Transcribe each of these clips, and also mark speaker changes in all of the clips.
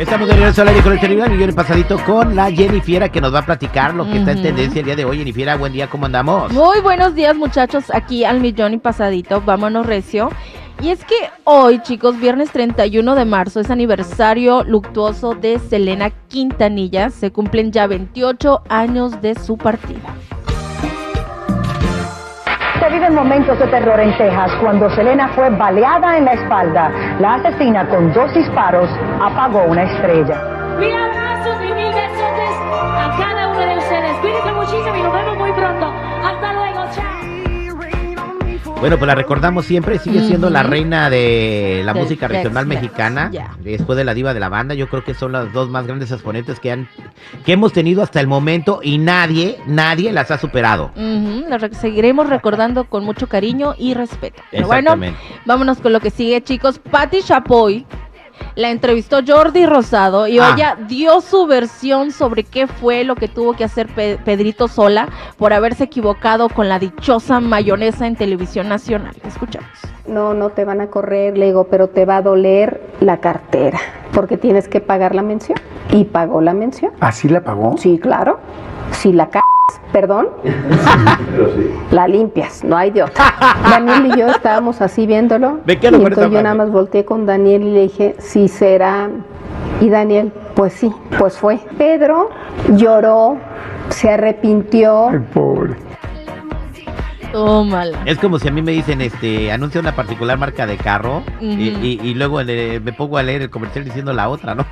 Speaker 1: Estamos de regreso al aire con el terrible millón pasadito con la Jennifiera que nos va a platicar lo que está en tendencia el día de hoy. Jennifiera, buen día, ¿cómo andamos?
Speaker 2: Muy buenos días muchachos, aquí al millón y pasadito, vámonos recio. Y es que hoy, chicos, viernes 31 de marzo, es aniversario luctuoso de Selena Quintanilla. Se cumplen ya 28 años de su partida.
Speaker 3: Viven momentos de terror en Texas cuando Selena fue baleada en la espalda. La asesina con dos disparos apagó una estrella.
Speaker 1: Bueno, pues la recordamos siempre, sigue siendo la reina de la música regional mexicana,
Speaker 2: ya.
Speaker 1: después de la diva de la banda, yo creo que son las dos más grandes exponentes que han que hemos tenido hasta el momento y nadie, nadie las ha superado.
Speaker 2: Ujú, la re- seguiremos recordando con mucho cariño y respeto. Pero bueno, vámonos con lo que sigue, chicos. Patti Chapoy la entrevistó Jordi Rosado y
Speaker 1: Ah.
Speaker 2: ella dio su versión sobre qué fue lo que tuvo que hacer Pe- Pedrito Sola por haberse equivocado con la dichosa mayonesa en televisión nacional. Escuchamos.
Speaker 4: No, no te van a correr, le digo, pero te va a doler la cartera, porque tienes que pagar la mención. Y pagó la mención.
Speaker 5: ¿Así la pagó?
Speaker 4: Sí, claro. Si la c perdón, la limpias, no hay de otra. Daniel y yo estábamos así viéndolo. Y
Speaker 1: quedo con esa
Speaker 4: entonces yo nada más volteé con Daniel y le dije, sí será. Y Daniel, pues sí, pues fue. Pedro lloró, se arrepintió.
Speaker 5: Ay, pobre.
Speaker 2: Tómala.
Speaker 1: Es como si a mí me dicen, este, anuncia una particular marca de carro y,
Speaker 2: Ujú.
Speaker 1: y- y luego le- me pongo a leer el comercial diciendo la otra, ¿no?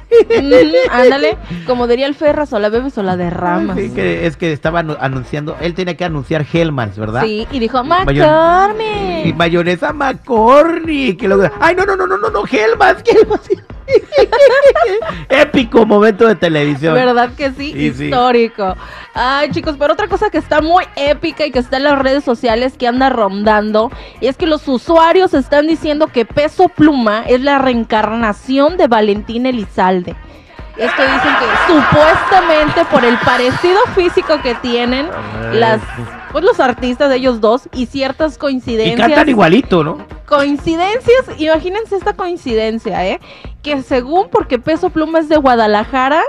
Speaker 2: Ándale, como diría el Ferras, o la bebes o la derramas.
Speaker 1: Sí, que es que estaba anu- anunciando, él tenía que anunciar Hellmans, ¿verdad?
Speaker 2: Sí, y dijo,
Speaker 1: Mayor- Y
Speaker 2: McCormick.
Speaker 1: mayonesa McCormick. Que luego, ay, no, no, no, no, no, no, Hellmans, Hellmans. Épico momento de televisión.
Speaker 2: ¿Verdad que sí? Histórico. Ay, chicos, pero otra cosa que está muy épica y que está en las redes sociales que anda rondando, y es que los usuarios están diciendo que Peso Pluma es la reencarnación de Valentín Elizalde. Esto dicen que supuestamente por el parecido físico que tienen las pues los artistas de ellos dos y ciertas
Speaker 1: Y
Speaker 2: coincidencias.
Speaker 1: cantan igualito, ¿no?
Speaker 2: Coincidencias, imagínense esta coincidencia, ¿eh? Que según porque Peso Pluma es de Guadalajara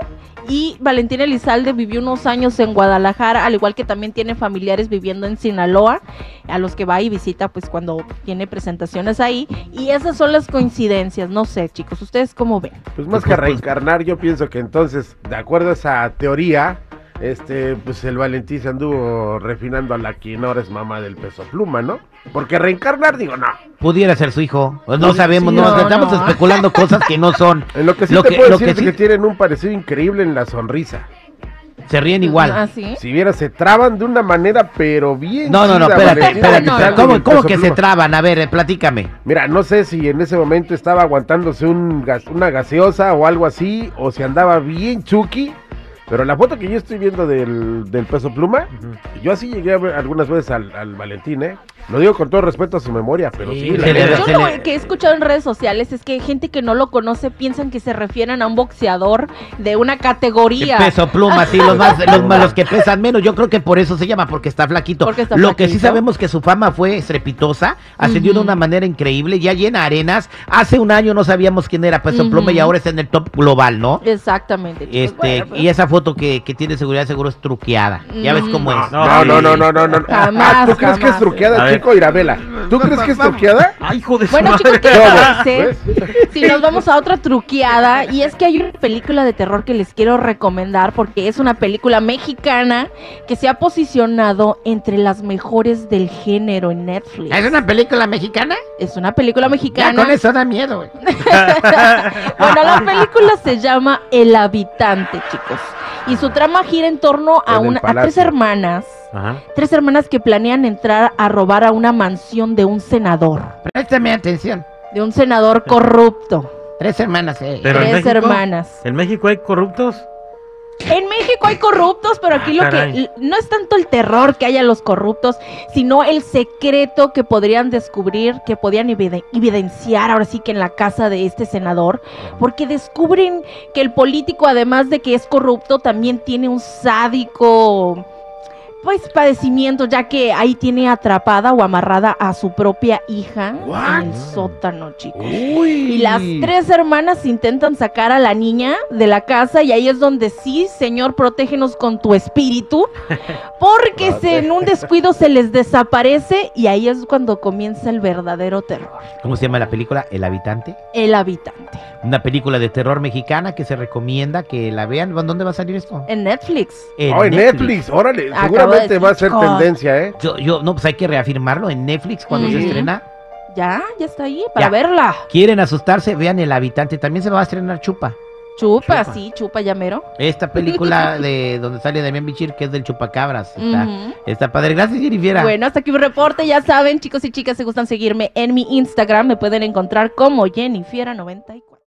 Speaker 2: y Valentín Elizalde vivió unos años en Guadalajara, al igual que también tiene familiares viviendo en Sinaloa, a los que va y visita pues cuando tiene presentaciones ahí. Y esas son las coincidencias, no sé chicos, ¿ustedes cómo ven?
Speaker 6: Pues más que reencarnar, yo pienso que entonces, de acuerdo a esa teoría, este, pues el Valentín se anduvo refinando a la que ahora es mamá del peso pluma, ¿no? Porque reencarnar, digo, no.
Speaker 1: Pudiera ser su hijo. Pues no
Speaker 6: Pues,
Speaker 1: sabemos,
Speaker 6: sí,
Speaker 1: no,
Speaker 2: no,
Speaker 1: estamos
Speaker 2: no.
Speaker 1: especulando cosas que no son.
Speaker 6: En lo que sí
Speaker 1: Lo
Speaker 6: te
Speaker 1: que-
Speaker 6: puedo
Speaker 1: lo
Speaker 6: decir
Speaker 1: que
Speaker 6: es que tienen un parecido increíble en la sonrisa.
Speaker 1: Se ríen igual.
Speaker 2: ¿Ah, sí?
Speaker 6: Si vieras, se traban de una manera, pero bien.
Speaker 1: No, no, no, espérate, espérate.
Speaker 2: no,
Speaker 1: ¿Cómo, cómo que se traban? A ver, eh, platícame.
Speaker 6: Mira, no sé si en ese momento estaba aguantándose un gas- una gaseosa o algo así, o si andaba bien chucky. Pero la foto que yo estoy viendo del, del peso pluma, yo así llegué a ver algunas veces al, al Valentín, ¿eh? Lo digo con todo respeto a su memoria, pero
Speaker 1: Sí,
Speaker 6: sí, la
Speaker 1: se le-
Speaker 6: neta.
Speaker 2: Yo lo que he escuchado en redes sociales es que gente que no lo conoce piensan que se refieren a un boxeador de una categoría.
Speaker 1: Peso pluma, sí, los más, los, más- los que pesan menos. Yo creo que por eso se llama, porque está flaquito.
Speaker 2: Porque está
Speaker 1: Lo que sí sabemos que su fama fue estrepitosa, ascendió de una manera increíble, ya llena arenas. Hace un año no sabíamos quién era Peso
Speaker 2: Ujú.
Speaker 1: Pluma y ahora está en el top global, ¿no?
Speaker 2: Exactamente. chicos.
Speaker 1: Este,
Speaker 2: Bueno,
Speaker 1: y esa foto que, que tiene seguridad seguro es truqueada. Ya ves cómo es.
Speaker 6: No, no, no, no, no, no.
Speaker 2: Jamás,
Speaker 6: Ah, ¿Tú crees que es truqueada, Chico? Irabela. ¿Tú crees que es truqueada?
Speaker 7: Ay, hijo de su
Speaker 2: Bueno,
Speaker 7: madre.
Speaker 2: chicos, ¿qué les parece? Si nos vamos a otra truqueada, y es que hay una película de terror que les quiero recomendar porque es una película mexicana que se ha posicionado entre las mejores del género en Netflix.
Speaker 1: ¿Es una película mexicana?
Speaker 2: Es una película
Speaker 1: Ya
Speaker 2: mexicana.
Speaker 1: con eso da miedo, güey.
Speaker 2: Bueno, la película se llama El Habitante, chicos. Y su trama gira en torno a,
Speaker 6: En
Speaker 2: una, a tres hermanas.
Speaker 7: Ajá.
Speaker 2: Tres hermanas que planean entrar a robar a una mansión de un senador.
Speaker 1: Préstame atención.
Speaker 2: De un senador corrupto.
Speaker 1: Tres hermanas, eh.
Speaker 7: Pero en
Speaker 2: tres
Speaker 7: México-
Speaker 2: hermanas.
Speaker 7: ¿En México hay corruptos?
Speaker 2: En México hay corruptos, pero aquí
Speaker 1: Ah,
Speaker 2: lo que no es tanto el terror que haya los corruptos, sino el secreto que podrían descubrir, que podían evide- evidenciar ahora sí que en la casa de este senador, porque descubren que el político, además de que es corrupto, también tiene un sádico pues padecimiento, ya que ahí tiene atrapada o amarrada a su propia hija
Speaker 6: What?
Speaker 2: en el sótano, chicos.
Speaker 6: Uy.
Speaker 2: Y las tres hermanas intentan sacar a la niña de la casa y ahí es donde sí, Señor, protégenos con tu espíritu, porque se, en un descuido se les desaparece y ahí es cuando comienza el verdadero terror.
Speaker 1: ¿Cómo se llama la película? El habitante.
Speaker 2: El habitante.
Speaker 1: Una película de terror mexicana que se recomienda que la vean. ¿Dónde va a salir esto?
Speaker 2: En Netflix.
Speaker 6: Oh, en Netflix, órale,
Speaker 2: Acabo
Speaker 6: seguramente va a ser tendencia, ¿eh?
Speaker 1: Yo, yo, no, pues hay que reafirmarlo en Netflix cuando se estrena.
Speaker 2: Ya, ya está ahí para
Speaker 1: Ya.
Speaker 2: verla.
Speaker 1: Quieren asustarse, vean El Habitante. También se va a estrenar Chupa.
Speaker 2: Chupa,
Speaker 1: Chupa.
Speaker 2: sí, chupa llamero.
Speaker 1: Esta película de donde sale Damián Bichir, que es del Chupacabras. Está, está padre. Gracias, Jennifer.
Speaker 2: Bueno, hasta aquí un reporte. Ya saben, chicos y chicas, si gustan seguirme en mi Instagram, me pueden encontrar como Jennifiera94.